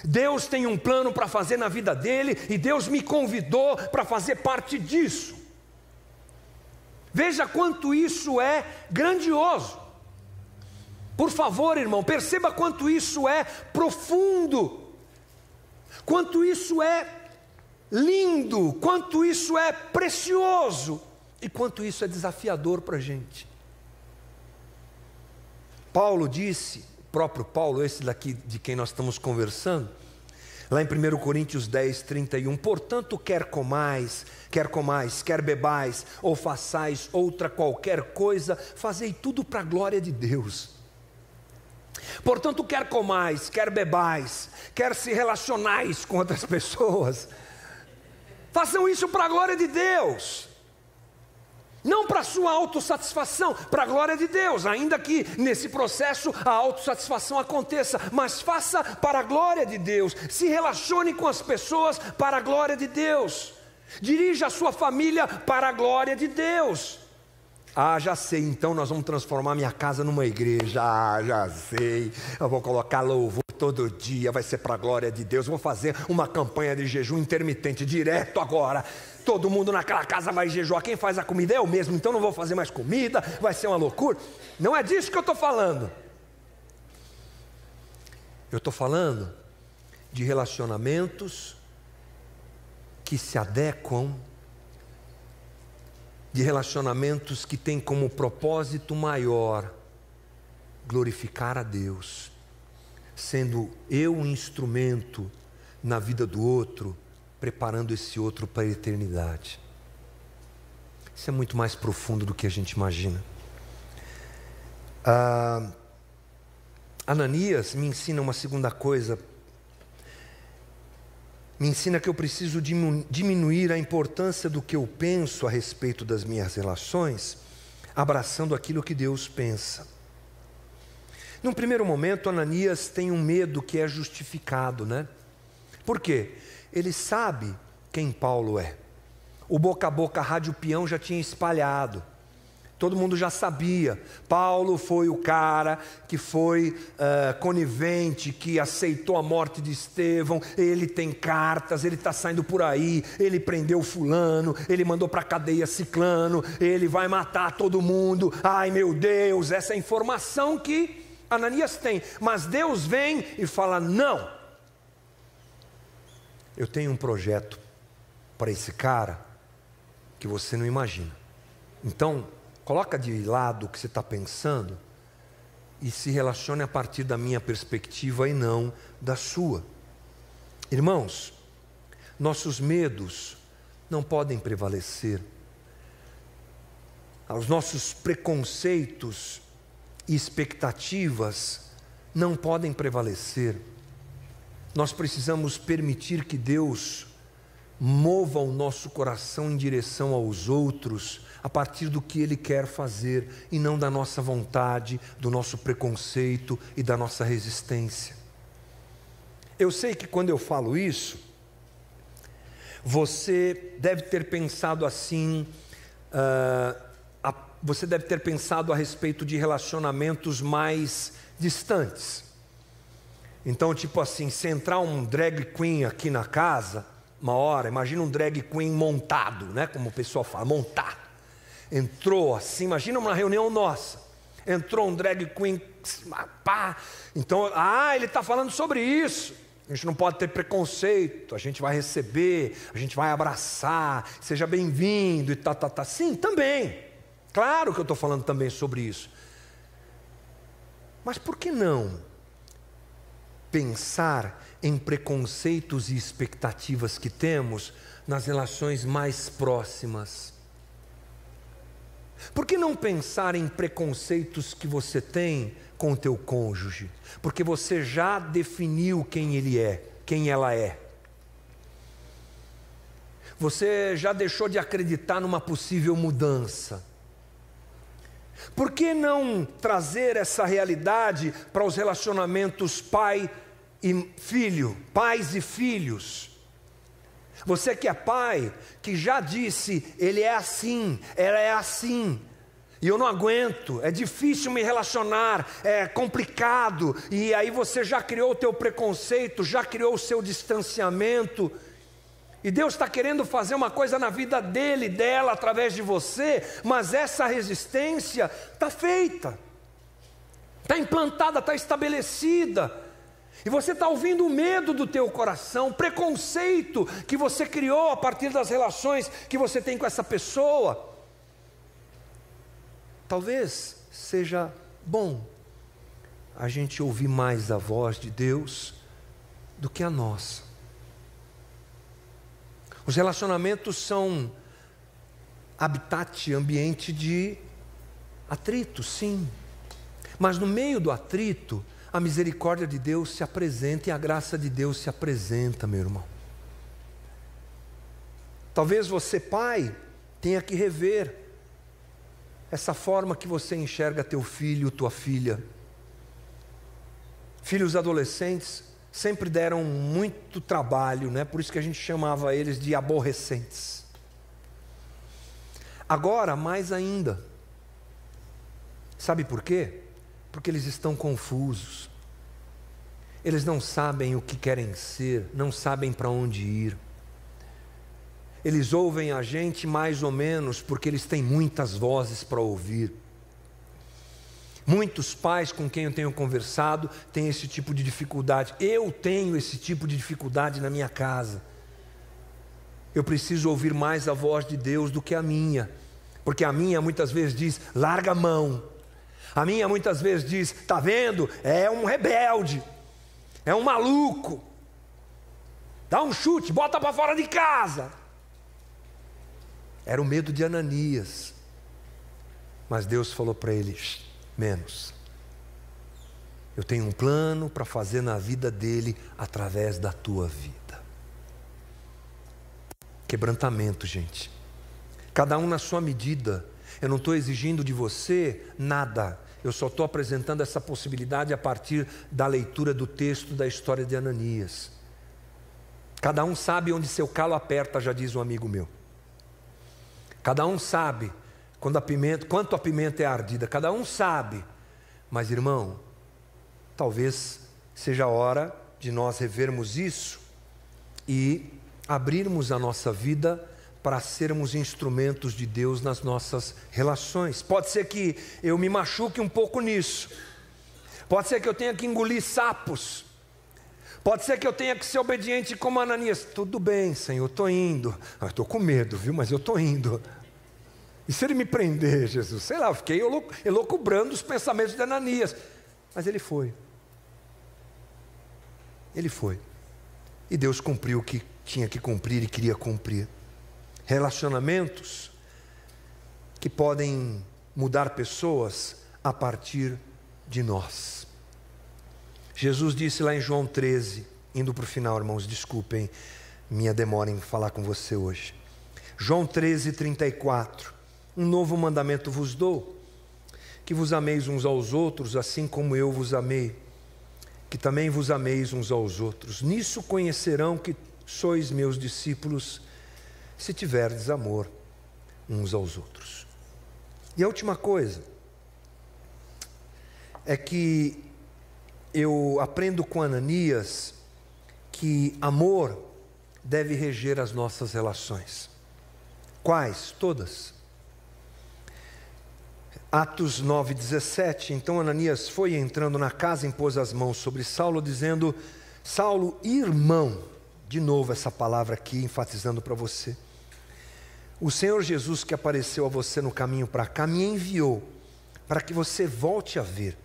Deus tem um plano para fazer na vida dele e Deus me convidou para fazer parte disso. Veja quanto isso é grandioso. Por favor, irmão, perceba quanto isso é profundo, quanto isso é lindo, quanto isso é precioso e quanto isso é desafiador para a gente. Paulo disse, próprio Paulo, esse daqui de quem nós estamos conversando, lá em 1 Coríntios 10, 31, portanto, quer comais, quer comais, quer bebais, ou façais outra qualquer coisa, fazei tudo para a glória de Deus. Portanto, quer comais, quer bebais, quer se relacionais com outras pessoas, façam isso para a glória de Deus. Não para sua autossatisfação, para a glória de Deus, ainda que nesse processo a autossatisfação aconteça, mas faça para a glória de Deus, se relacione com as pessoas para a glória de Deus, dirija a sua família para a glória de Deus. Ah, já sei, então nós vamos transformar minha casa numa igreja. Ah, já sei. Eu vou colocar louvor todo dia, vai ser para a glória de Deus. Vou fazer uma campanha de jejum intermitente direto agora. Todo mundo naquela casa vai jejuar. Quem faz a comida é eu mesmo, então não vou fazer mais comida, vai ser uma loucura. Não é disso que eu estou falando. Eu estou falando de relacionamentos que se adequam de relacionamentos que têm como propósito maior glorificar a Deus, sendo eu um instrumento na vida do outro, preparando esse outro para a eternidade. Isso é muito mais profundo do que a gente imagina. Ah, Ananias me ensina uma segunda coisa me ensina que eu preciso diminuir a importância do que eu penso a respeito das minhas relações, abraçando aquilo que Deus pensa. Num primeiro momento, Ananias tem um medo que é justificado, né? Por quê? Ele sabe quem Paulo é. O boca a boca, rádio peão já tinha espalhado. Todo mundo já sabia. Paulo foi o cara que foi uh, conivente, que aceitou a morte de Estevão. Ele tem cartas, ele está saindo por aí. Ele prendeu Fulano, ele mandou para a cadeia Ciclano, ele vai matar todo mundo. Ai meu Deus, essa é a informação que Ananias tem. Mas Deus vem e fala: Não, eu tenho um projeto para esse cara que você não imagina. Então, coloca de lado o que você está pensando e se relacione a partir da minha perspectiva e não da sua. Irmãos, nossos medos não podem prevalecer. Os nossos preconceitos e expectativas não podem prevalecer. Nós precisamos permitir que Deus mova o nosso coração em direção aos outros a partir do que Ele quer fazer e não da nossa vontade, do nosso preconceito e da nossa resistência. Eu sei que quando eu falo isso, você deve ter pensado assim, uh, você deve ter pensado a respeito de relacionamentos mais distantes. Então, tipo assim, se entrar um drag queen aqui na casa, uma hora, imagina um drag queen montado, né? Como o pessoal fala, montar. Entrou assim, imagina uma reunião nossa. Entrou um drag queen, pá. Então, ah, ele está falando sobre isso. A gente não pode ter preconceito, a gente vai receber, a gente vai abraçar, seja bem-vindo e tá, tá, tá. Sim, também. Claro que eu estou falando também sobre isso. Mas por que não pensar em preconceitos e expectativas que temos nas relações mais próximas? Por que não pensar em preconceitos que você tem com o teu cônjuge? Porque você já definiu quem ele é, quem ela é. Você já deixou de acreditar numa possível mudança. Por que não trazer essa realidade para os relacionamentos pai e filho, pais e filhos? Você que é pai, que já disse, ele é assim, ela é assim, e eu não aguento, é difícil me relacionar, é complicado, e aí você já criou o teu preconceito, já criou o seu distanciamento, e Deus está querendo fazer uma coisa na vida dele, dela, através de você, mas essa resistência está feita, está implantada, está estabelecida. E você está ouvindo o medo do teu coração, preconceito que você criou a partir das relações que você tem com essa pessoa. Talvez seja bom a gente ouvir mais a voz de Deus do que a nossa. Os relacionamentos são habitat, ambiente de atrito, sim. Mas no meio do atrito, a misericórdia de Deus se apresenta e a graça de Deus se apresenta, meu irmão. Talvez você, pai, tenha que rever essa forma que você enxerga teu filho, tua filha. Filhos adolescentes, sempre deram muito trabalho, né? por isso que a gente chamava eles de aborrecentes. Agora, mais ainda. Sabe por quê? Porque eles estão confusos. Eles não sabem o que querem ser, não sabem para onde ir. Eles ouvem a gente mais ou menos porque eles têm muitas vozes para ouvir. Muitos pais com quem eu tenho conversado têm esse tipo de dificuldade. Eu tenho esse tipo de dificuldade na minha casa. Eu preciso ouvir mais a voz de Deus do que a minha, porque a minha muitas vezes diz: larga a mão. A minha muitas vezes diz: está vendo? É um rebelde, é um maluco. Dá um chute, bota para fora de casa. Era o medo de Ananias. Mas Deus falou para eles: menos. Eu tenho um plano para fazer na vida dele através da tua vida. Quebrantamento, gente. Cada um na sua medida. Eu não estou exigindo de você nada. Eu só estou apresentando essa possibilidade a partir da leitura do texto da história de Ananias. Cada um sabe onde seu calo aperta, já diz um amigo meu. Cada um sabe quando a pimenta, quanto a pimenta é ardida, cada um sabe. Mas, irmão, talvez seja a hora de nós revermos isso e abrirmos a nossa vida para sermos instrumentos de Deus nas nossas relações. Pode ser que eu me machuque um pouco nisso. Pode ser que eu tenha que engolir sapos. Pode ser que eu tenha que ser obediente como Ananias. Tudo bem, Senhor, estou indo. Ah, estou com medo, viu? Mas eu estou indo. E se ele me prender, Jesus? Sei lá, eu fiquei elocubrando os pensamentos de Ananias. Mas ele foi. Ele foi. E Deus cumpriu o que tinha que cumprir e queria cumprir. Relacionamentos que podem mudar pessoas a partir de nós. Jesus disse lá em João 13, indo para o final, irmãos, desculpem minha demora em falar com você hoje. João 13, 34. Um novo mandamento vos dou, que vos ameis uns aos outros, assim como eu vos amei, que também vos ameis uns aos outros. Nisso conhecerão que sois meus discípulos, se tiverdes amor uns aos outros. E a última coisa é que eu aprendo com Ananias que amor deve reger as nossas relações. Quais? Todas. Atos 9,17. Então Ananias foi entrando na casa, impôs as mãos sobre Saulo, dizendo: Saulo, irmão, de novo essa palavra aqui, enfatizando para você. O Senhor Jesus que apareceu a você no caminho para cá me enviou para que você volte a ver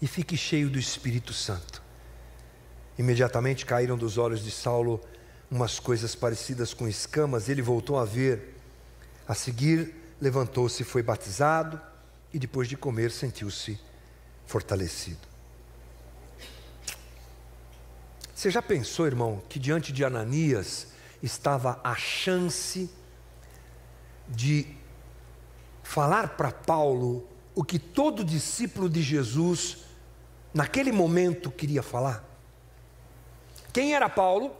e fique cheio do Espírito Santo. Imediatamente caíram dos olhos de Saulo umas coisas parecidas com escamas, ele voltou a ver. A seguir, levantou-se foi batizado, e depois de comer, sentiu-se fortalecido. Você já pensou, irmão, que diante de Ananias estava a chance de falar para Paulo o que todo discípulo de Jesus naquele momento queria falar? Quem era Paulo?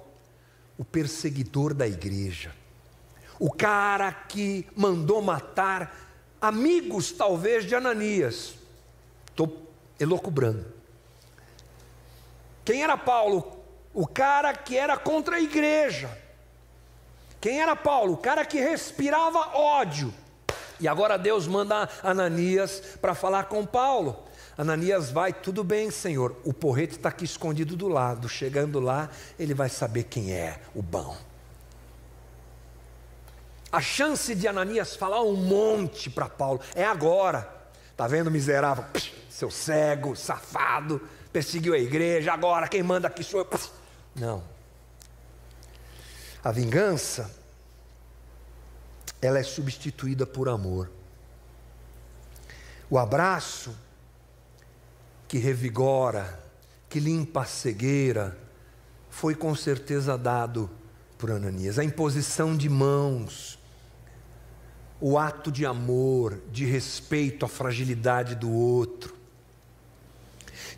O perseguidor da igreja, o cara que mandou matar amigos, talvez, de Ananias. Estou elocubrando. Quem era Paulo? O cara que era contra a igreja. Quem era Paulo? O cara que respirava ódio. E agora Deus manda Ananias para falar com Paulo. Ananias vai, tudo bem, Senhor. O porrete está aqui escondido do lado. Chegando lá, ele vai saber quem é o bom. A chance de Ananias falar um monte para Paulo é agora. Tá vendo, miserável? seu cego, safado, perseguiu a igreja. Agora quem manda aqui sou eu. Não. A vingança, ela é substituída por amor. O abraço que revigora, que limpa a cegueira, foi com certeza dado por Ananias. A imposição de mãos, o ato de amor, de respeito à fragilidade do outro,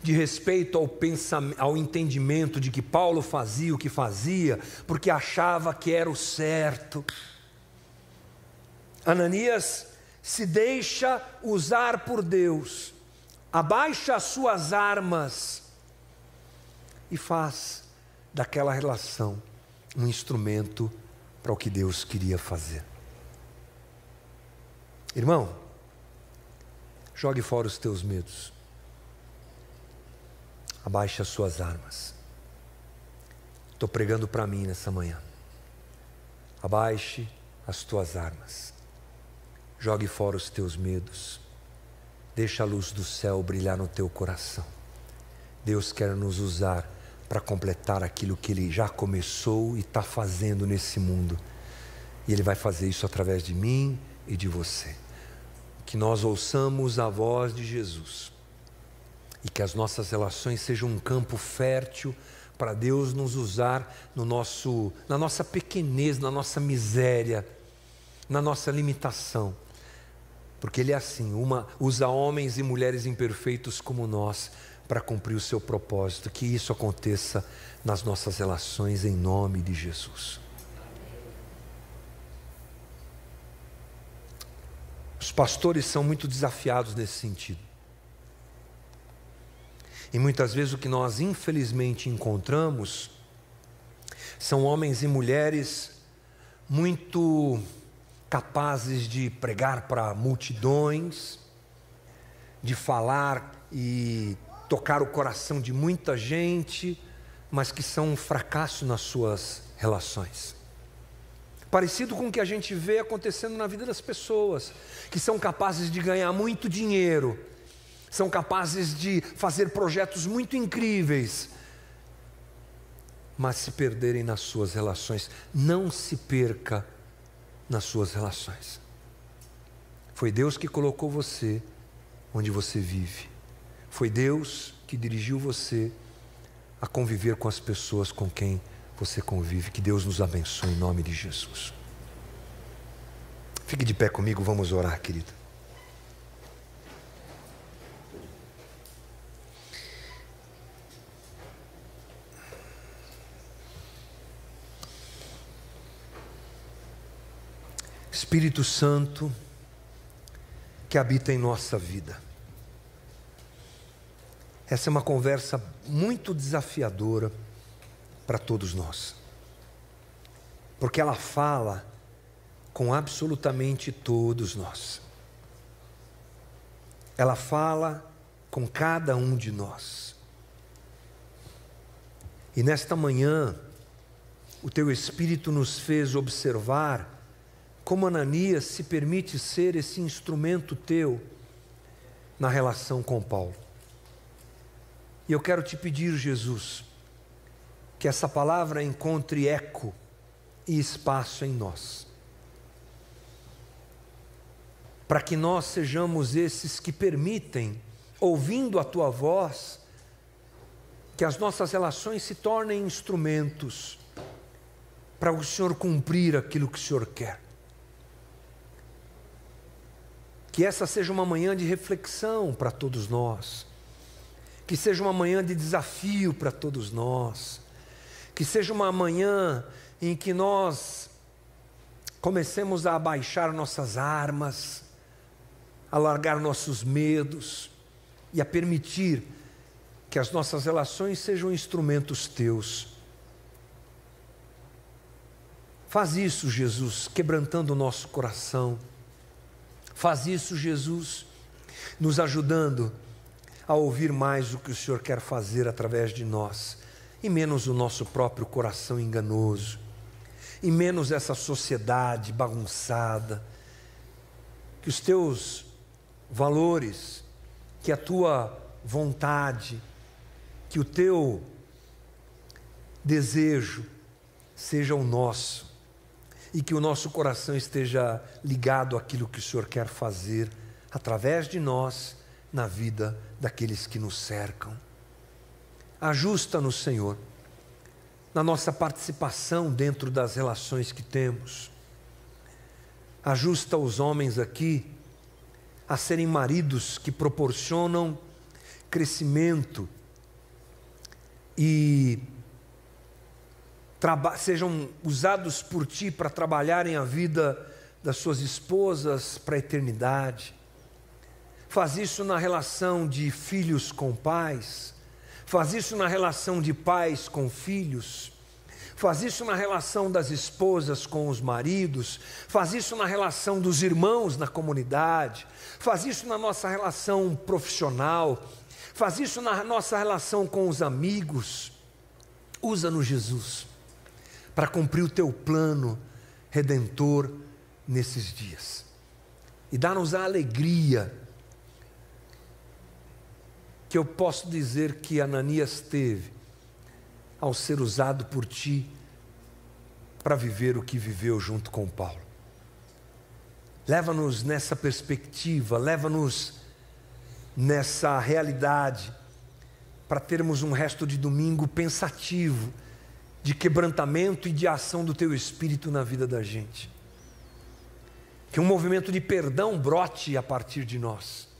de respeito ao, pensamento, ao entendimento de que Paulo fazia o que fazia, porque achava que era o certo. Ananias se deixa usar por Deus abaixa as suas armas e faz daquela relação um instrumento para o que Deus queria fazer. Irmão, jogue fora os teus medos. Abaixe as suas armas. Estou pregando para mim nessa manhã. Abaixe as tuas armas. Jogue fora os teus medos. Deixa a luz do céu brilhar no teu coração. Deus quer nos usar para completar aquilo que Ele já começou e está fazendo nesse mundo. E Ele vai fazer isso através de mim e de você. Que nós ouçamos a voz de Jesus e que as nossas relações sejam um campo fértil para Deus nos usar no nosso, na nossa pequenez, na nossa miséria, na nossa limitação porque Ele é assim, uma, usa homens e mulheres imperfeitos como nós para cumprir o seu propósito. Que isso aconteça nas nossas relações em nome de Jesus. Os pastores são muito desafiados nesse sentido. E muitas vezes o que nós infelizmente encontramos são homens e mulheres muito capazes de pregar para multidões, de falar e tocar o coração de muita gente, mas que são um fracasso nas suas relações. Parecido com o que a gente vê acontecendo na vida das pessoas, que são capazes de ganhar muito dinheiro, são capazes de fazer projetos muito incríveis, mas se perderem nas suas relações. Não se perca nas suas relações. Foi Deus que colocou você onde você vive. Foi Deus que dirigiu você a conviver com as pessoas com quem você convive. Que Deus nos abençoe em nome de Jesus. Fique de pé comigo, vamos orar, querido. Espírito Santo que habita em nossa vida. Essa é uma conversa muito desafiadora para todos nós, porque ela fala com absolutamente todos nós. Ela fala com cada um de nós. E nesta manhã, o teu Espírito nos fez observar como Ananias se permite ser esse instrumento teu na relação com Paulo. E eu quero te pedir, Jesus, que essa palavra encontre eco e espaço em nós. Para que nós sejamos esses que permitem, ouvindo a tua voz, que as nossas relações se tornem instrumentos para o Senhor cumprir aquilo que o Senhor quer. Que essa seja uma manhã de reflexão para todos nós. Que seja uma manhã de desafio para todos nós. Que seja uma manhã em que nós comecemos a abaixar nossas armas, a largar nossos medos e a permitir que as nossas relações sejam instrumentos teus. Faz isso, Jesus, quebrantando o nosso coração Faz isso, Jesus, nos ajudando a ouvir mais o que o Senhor quer fazer através de nós, e menos o nosso próprio coração enganoso, e menos essa sociedade bagunçada. Que os teus valores, que a tua vontade, que o teu desejo seja o nosso e que o nosso coração esteja ligado àquilo que o Senhor quer fazer através de nós na vida daqueles que nos cercam. Ajusta-nos, Senhor, na nossa participação dentro das relações que temos. Ajusta os homens aqui a serem maridos que proporcionam crescimento e sejam usados por ti para trabalharem a vida das suas esposas para a eternidade. Faz isso na relação de filhos com pais, faz isso na relação de pais com filhos, faz isso na relação das esposas com os maridos, faz isso na relação dos irmãos na comunidade, faz isso na nossa relação profissional, faz isso na nossa relação com os amigos. Usa-nos, Jesus para cumprir o teu plano redentor nesses dias. E dá-nos a alegria que eu posso dizer que Ananias teve ao ser usado por ti para viver o que viveu junto com Paulo. Leva-nos nessa perspectiva, leva-nos nessa realidade, para termos um resto de domingo pensativo de quebrantamento e de ação do teu espírito na vida da gente. Que um movimento de perdão brote a partir de nós.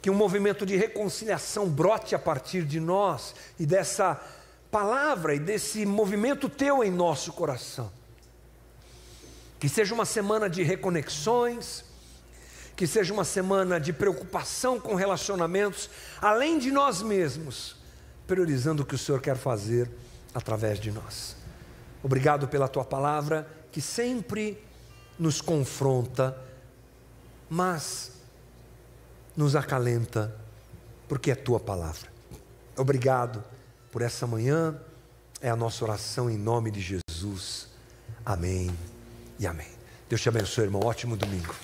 Que um movimento de reconciliação brote a partir de nós e dessa palavra e desse movimento teu em nosso coração. Que seja uma semana de reconexões, que seja uma semana de preocupação com relacionamentos, além de nós mesmos, priorizando o que o Senhor quer fazer através de nós. Obrigado pela tua palavra que sempre nos confronta, mas nos acalenta, porque é tua palavra. Obrigado por essa manhã, É a nossa oração em nome de Jesus. Amém e amém. Deus te abençoe, irmão. Ótimo domingo.